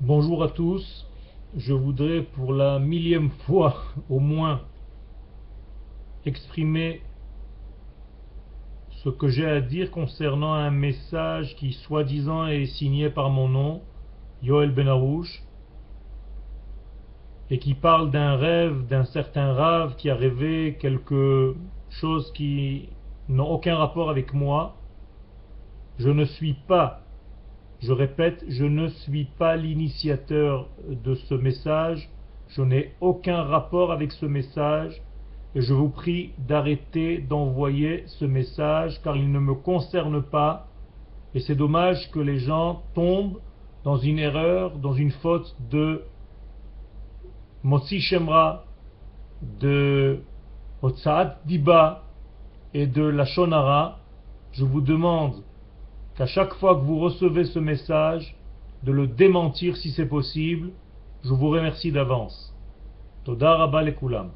Bonjour à tous. Je voudrais pour la millième fois au moins exprimer ce que j'ai à dire concernant un message qui soi-disant est signé par mon nom, Yoel Benarouche, et qui parle d'un rêve d'un certain rave qui a rêvé quelque chose qui n'ont aucun rapport avec moi. Je ne suis pas je répète, je ne suis pas l'initiateur de ce message, je n'ai aucun rapport avec ce message, et je vous prie d'arrêter d'envoyer ce message car il ne me concerne pas, et c'est dommage que les gens tombent dans une erreur, dans une faute de Motsi Shemra, de Otsaat Diba et de la Shonara. Je vous demande qu'à chaque fois que vous recevez ce message, de le démentir si c'est possible. Je vous remercie d'avance. Toda Rabba Lekulam.